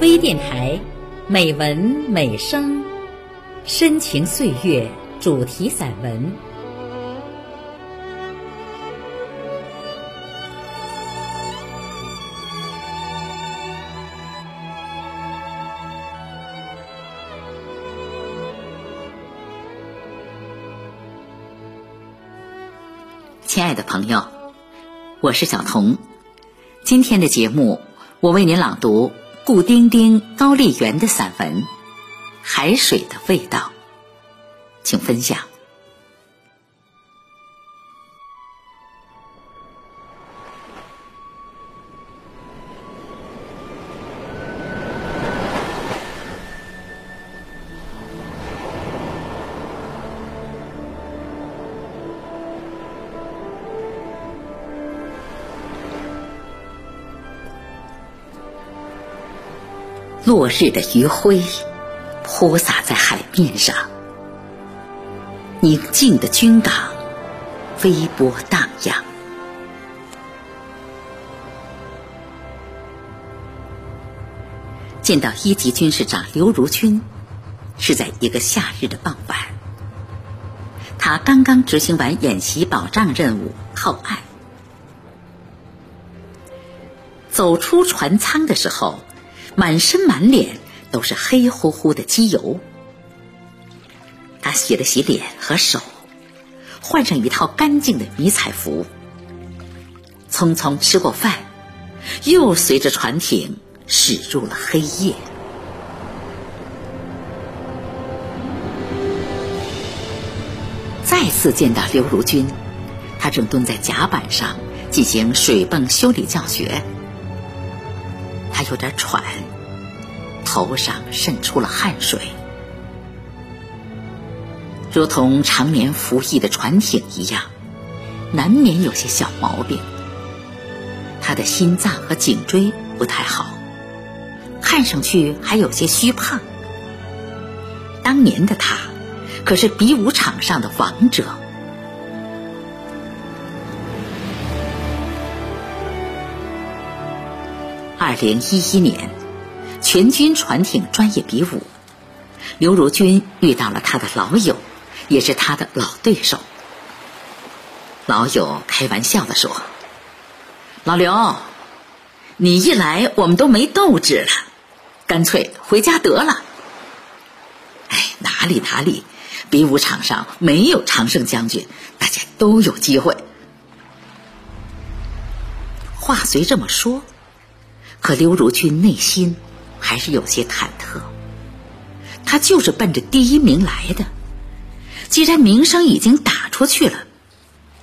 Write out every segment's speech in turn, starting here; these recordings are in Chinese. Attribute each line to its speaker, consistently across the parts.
Speaker 1: 微电台，美文美声，深情岁月主题散文。
Speaker 2: 亲爱的朋友，我是小彤。今天的节目，我为您朗读顾丁丁、高丽媛的散文《海水的味道》，请分享。落日的余晖泼洒在海面上，宁静的军港微波荡漾。见到一级军事长刘如军，是在一个夏日的傍晚，他刚刚执行完演习保障任务，靠岸，走出船舱的时候。满身满脸都是黑乎乎的机油，他洗了洗脸和手，换上一套干净的迷彩服，匆匆吃过饭，又随着船艇驶入了黑夜。再次见到刘如军，他正蹲在甲板上进行水泵修理教学。他有点喘，头上渗出了汗水，如同常年服役的船艇一样，难免有些小毛病。他的心脏和颈椎不太好，看上去还有些虚胖。当年的他可是比武场上的王者。二零一一年，全军船艇专业比武，刘如军遇到了他的老友，也是他的老对手。老友开玩笑的说：“老刘，你一来，我们都没斗志了，干脆回家得了。”哎，哪里哪里，比武场上没有常胜将军，大家都有机会。话虽这么说。可刘如君内心还是有些忐忑，他就是奔着第一名来的。既然名声已经打出去了，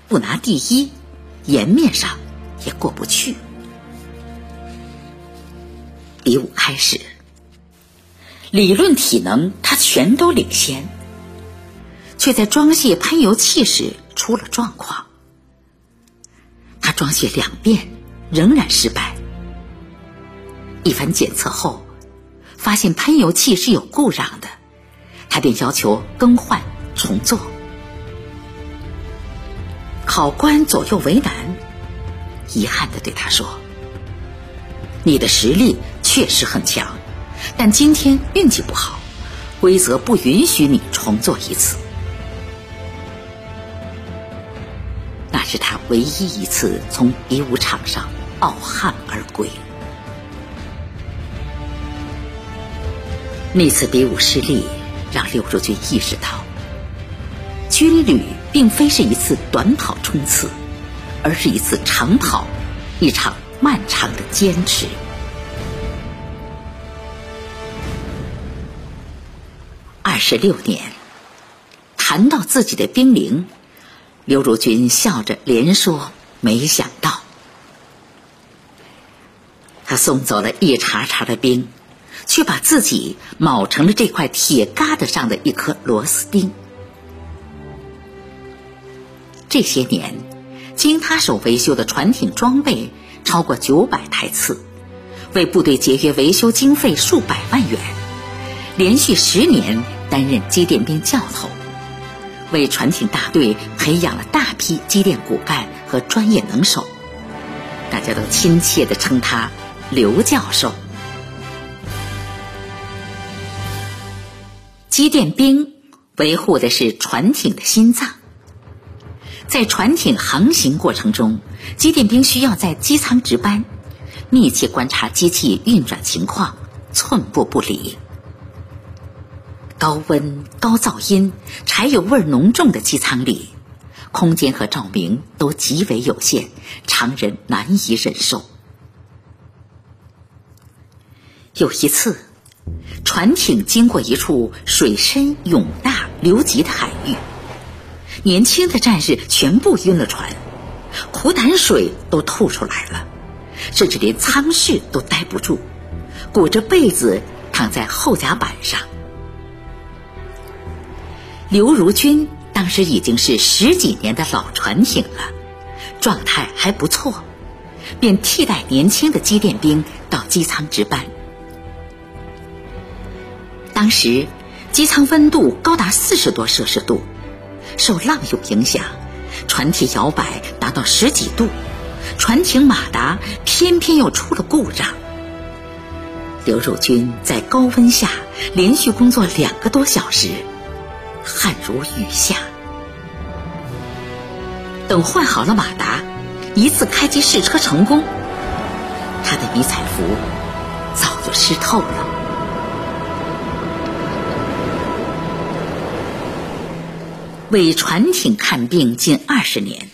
Speaker 2: 不拿第一，颜面上也过不去。比武开始，理论体能他全都领先，却在装卸喷油器时出了状况。他装卸两遍，仍然失败。一番检测后，发现喷油器是有故障的，他便要求更换重做。考官左右为难，遗憾的对他说：“你的实力确实很强，但今天运气不好，规则不允许你重做一次。”那是他唯一一次从比武场上傲汗而归。那次比武失利，让刘若军意识到，军旅并非是一次短跑冲刺，而是一次长跑，一场漫长的坚持。二十六年，谈到自己的兵龄，刘如军笑着连说：“没想到。”他送走了一茬茬的兵。却把自己铆成了这块铁疙瘩上的一颗螺丝钉。这些年，经他手维修的船艇装备超过九百台次，为部队节约维修经费数百万元，连续十年担任机电兵教头，为船艇大队培养了大批机电骨干和专业能手，大家都亲切地称他刘教授。机电兵维护的是船艇的心脏。在船艇航行过程中，机电兵需要在机舱值班，密切观察机器运转情况，寸步不离。高温、高噪音、柴油味浓重的机舱里，空间和照明都极为有限，常人难以忍受。有一次，船艇经过一处水深涌大、流急的海域，年轻的战士全部晕了船，苦胆水都吐出来了，甚至连舱室都待不住，裹着被子躺在后甲板上。刘如军当时已经是十几年的老船艇了，状态还不错，便替代年轻的机电兵到机舱值班。当时，机舱温度高达四十多摄氏度，受浪涌影响，船体摇摆达到十几度，船艇马达偏偏又出了故障。刘汝君在高温下连续工作两个多小时，汗如雨下。等换好了马达，一次开机试车成功，他的迷彩服早就湿透了。为船艇看病近二十年，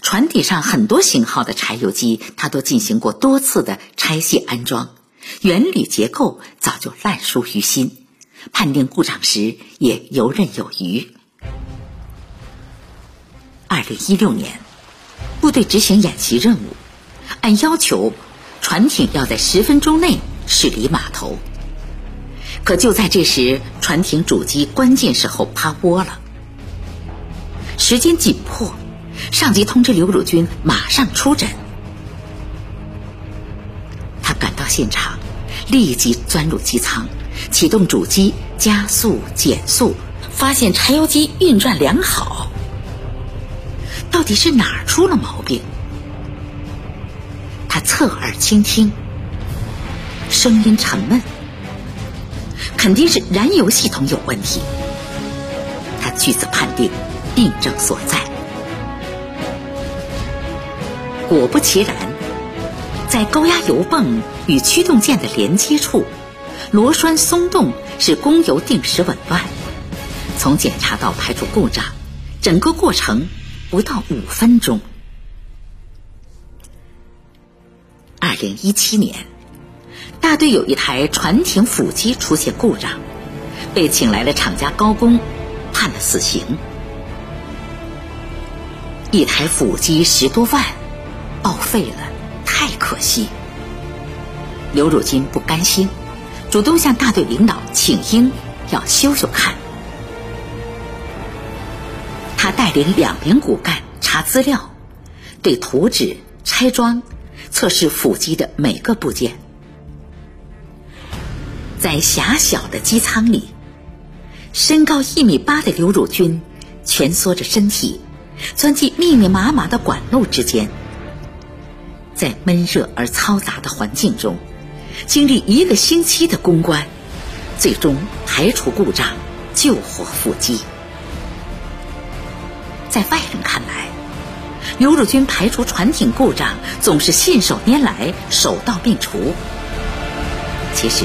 Speaker 2: 船体上很多型号的柴油机，他都进行过多次的拆卸安装，原理结构早就烂熟于心，判定故障时也游刃有余。二零一六年，部队执行演习任务，按要求，船艇要在十分钟内驶离码头。可就在这时，船艇主机关键时候趴窝了。时间紧迫，上级通知刘汝军马上出诊。他赶到现场，立即钻入机舱，启动主机，加速减速，发现柴油机运转良好。到底是哪儿出了毛病？他侧耳倾听，声音沉闷，肯定是燃油系统有问题。他据此判定。病症所在。果不其然，在高压油泵与驱动件的连接处，螺栓松动，使供油定时紊乱。从检查到排除故障，整个过程不到五分钟。二零一七年，大队有一台船艇辅机出现故障，被请来了厂家高工，判了死刑。一台辅机十多万，报废了，太可惜。刘汝金不甘心，主动向大队领导请缨，要修修看。他带领两名骨干查资料，对图纸拆装，测试辅机的每个部件。在狭小的机舱里，身高一米八的刘汝军蜷缩着身体。钻进密密麻麻的管路之间，在闷热而嘈杂的环境中，经历一个星期的攻关，最终排除故障，救活复机。在外人看来，刘汝军排除船艇故障总是信手拈来、手到病除。其实，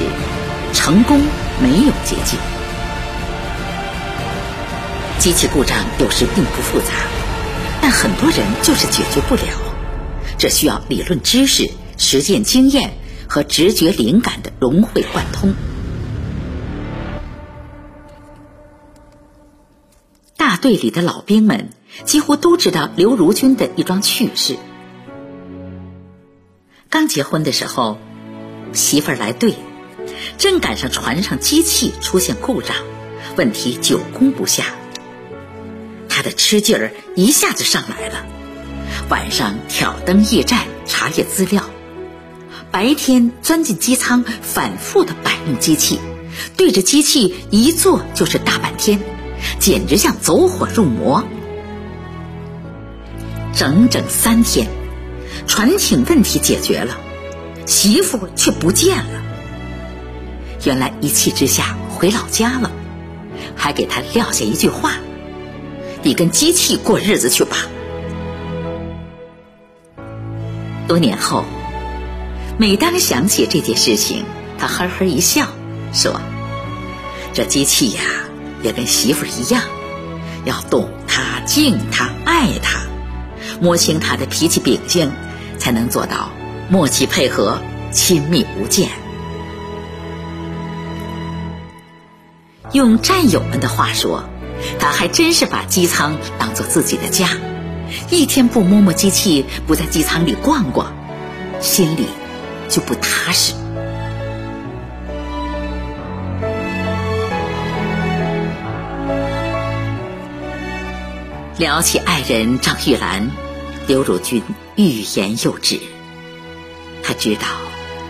Speaker 2: 成功没有捷径。机器故障有时并不复杂。但很多人就是解决不了，这需要理论知识、实践经验和直觉灵感的融会贯通。大队里的老兵们几乎都知道刘如军的一桩趣事：刚结婚的时候，媳妇儿来对，正赶上船上机器出现故障，问题久攻不下。的吃劲儿一下子上来了，晚上挑灯夜战查阅资料，白天钻进机舱反复的摆弄机器，对着机器一坐就是大半天，简直像走火入魔。整整三天，船艇问题解决了，媳妇却不见了。原来一气之下回老家了。还给他撂下一句话：“你跟机器过日子去吧。”多年后，每当想起这件事情，他呵呵一笑，说：“这机器呀，也跟媳妇儿一样，要懂他、敬他、爱他，摸清他的脾气秉性，才能做到默契配合、亲密无间。”用战友们的话说，他还真是把机舱当做自己的家。一天不摸摸机器，不在机舱里逛逛，心里就不踏实。聊起爱人张玉兰，刘汝君欲言又止。他知道，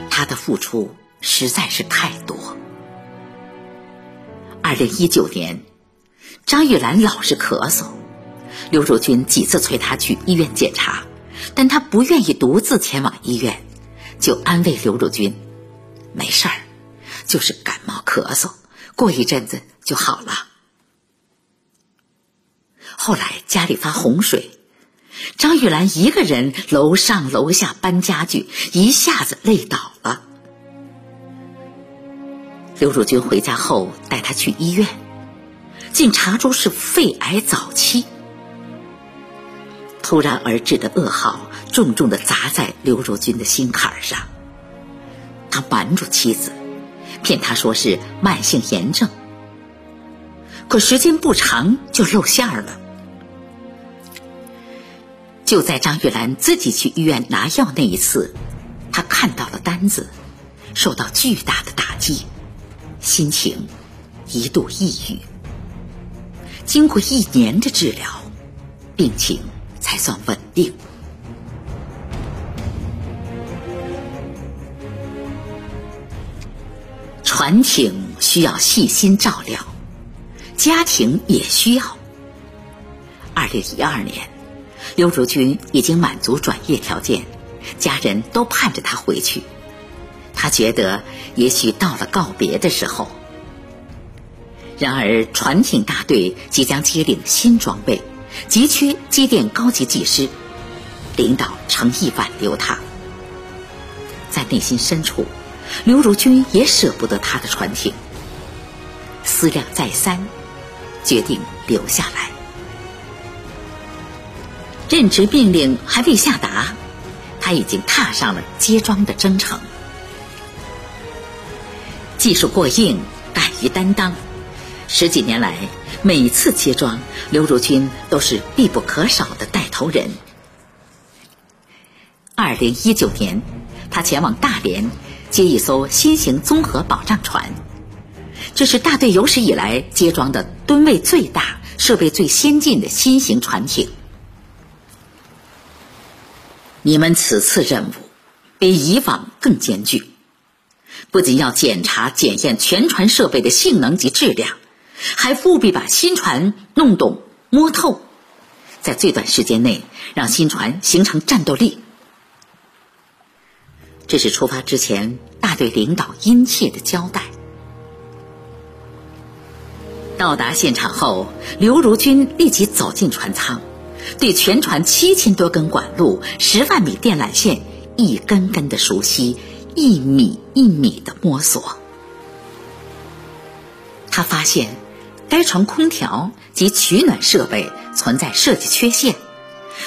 Speaker 2: 他的付出实在是太多。二零一九年，张玉兰老是咳嗽。刘汝君几次催她去医院检查，但她不愿意独自前往医院，就安慰刘汝君：“没事儿，就是感冒咳嗽，过一阵子就好了。”后来家里发洪水，张玉兰一个人楼上楼下搬家具，一下子累倒了。刘汝君回家后带她去医院，竟查出是肺癌早期。突然而至的噩耗，重重的砸在刘若君的心坎上。他瞒住妻子，骗她说是慢性炎症。可时间不长就露馅了。就在张玉兰自己去医院拿药那一次，他看到了单子，受到巨大的打击，心情一度抑郁。经过一年的治疗，病情。才算稳定。船艇需要细心照料，家庭也需要。二零一二年，刘竹君已经满足转业条件，家人都盼着他回去。他觉得也许到了告别的时候。然而，船艇大队即将接领新装备。急缺机电高级技师，领导诚意挽留他。在内心深处，刘如君也舍不得他的船艇，思量再三，决定留下来。任职命令还未下达，他已经踏上了接装的征程。技术过硬，敢于担当，十几年来。每次接装，刘如君都是必不可少的带头人。二零一九年，他前往大连接一艘新型综合保障船，这是大队有史以来接装的吨位最大、设备最先进的新型船艇。你们此次任务比以往更艰巨，不仅要检查检验全船设备的性能及质量。还务必把新船弄懂摸透，在最短时间内让新船形成战斗力。这是出发之前大队领导殷切的交代。到达现场后，刘如军立即走进船舱，对全船七千多根管路、十万米电缆线一根根的熟悉，一米一米的摸索。他发现。该船空调及取暖设备存在设计缺陷，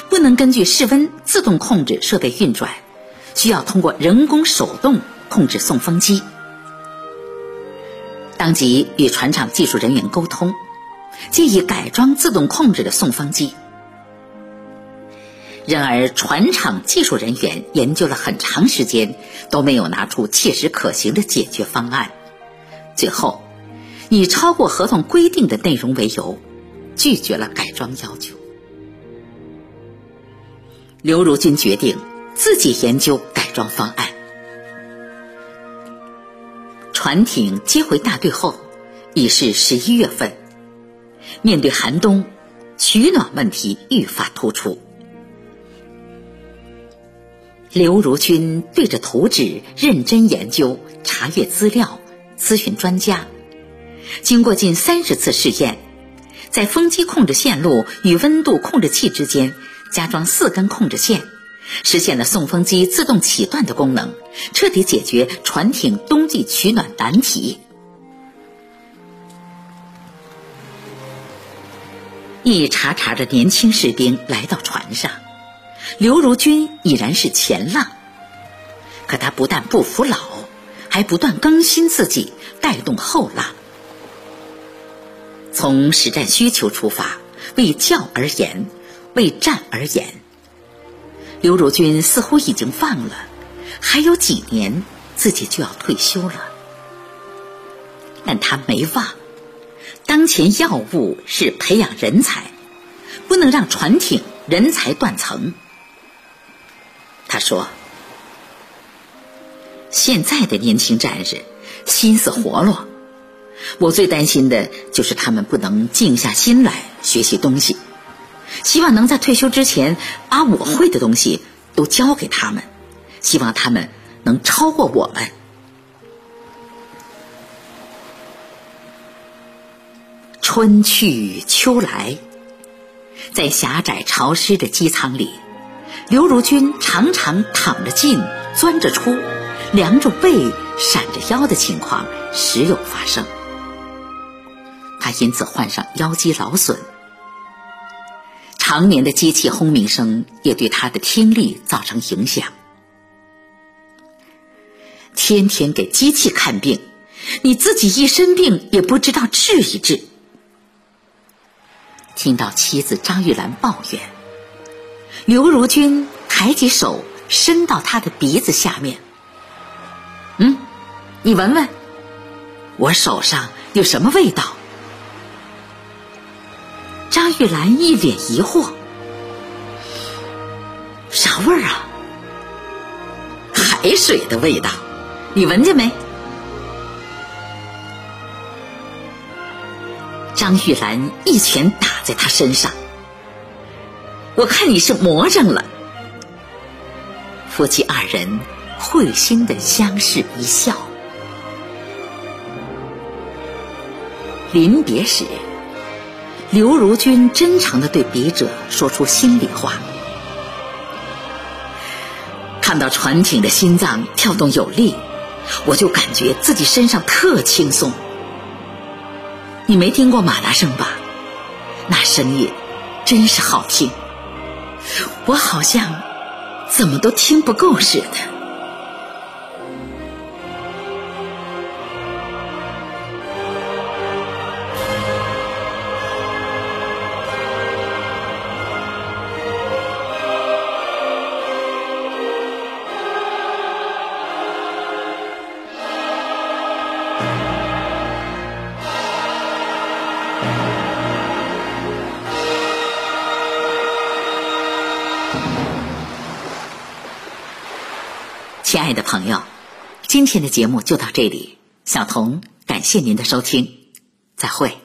Speaker 2: 不能根据室温自动控制设备运转，需要通过人工手动控制送风机。当即与船厂技术人员沟通，建议改装自动控制的送风机。然而，船厂技术人员研究了很长时间，都没有拿出切实可行的解决方案，最后。以超过合同规定的内容为由，拒绝了改装要求。刘如君决定自己研究改装方案。船艇接回大队后，已是十一月份。面对寒冬，取暖问题愈发突出。刘如君对着图纸认真研究，查阅资料，咨询专家。经过近三十次试验，在风机控制线路与温度控制器之间加装四根控制线，实现了送风机自动起断的功能，彻底解决船艇冬季取暖难题。一茬茬的年轻士兵来到船上，刘如君已然是前浪。可他不但不服老，还不断更新自己，带动后浪。从实战需求出发，为教而言，为战而言。刘汝君似乎已经忘了，还有几年自己就要退休了。但他没忘。当前要务是培养人才，不能让船艇人才断层。他说：“现在的年轻战士心思活络，我最担心的就是他们不能静下心来学习东西。希望能在退休之前把我会的东西都教给他们，希望他们能超过我们。”春去秋来，在狭窄潮湿的机舱里，刘如君常常躺着进，钻着出，凉着背，闪着腰的情况时有发生。他因此患上腰肌劳损，常年的机器轰鸣声也对他的听力造成影响。天天给机器看病，你自己一身病也不知道治一治。听到妻子张玉兰抱怨，刘如君抬起手伸到他的鼻子下面，嗯，你闻闻，我手上有什么味道？玉兰一脸疑惑，啥味儿啊？海水的味道，你闻见没？张玉兰一拳打在他身上，我看你是魔怔了。夫妻二人会心的相视一笑。临别时，刘如君真诚的对笔者说出心里话：看到船艇的心脏跳动有力，我就感觉自己身上特轻松。你没听过马达声吧？那声音真是好听，我好像怎么都听不够似的。亲爱的朋友，今天的节目就到这里，小童感谢您的收听，再会。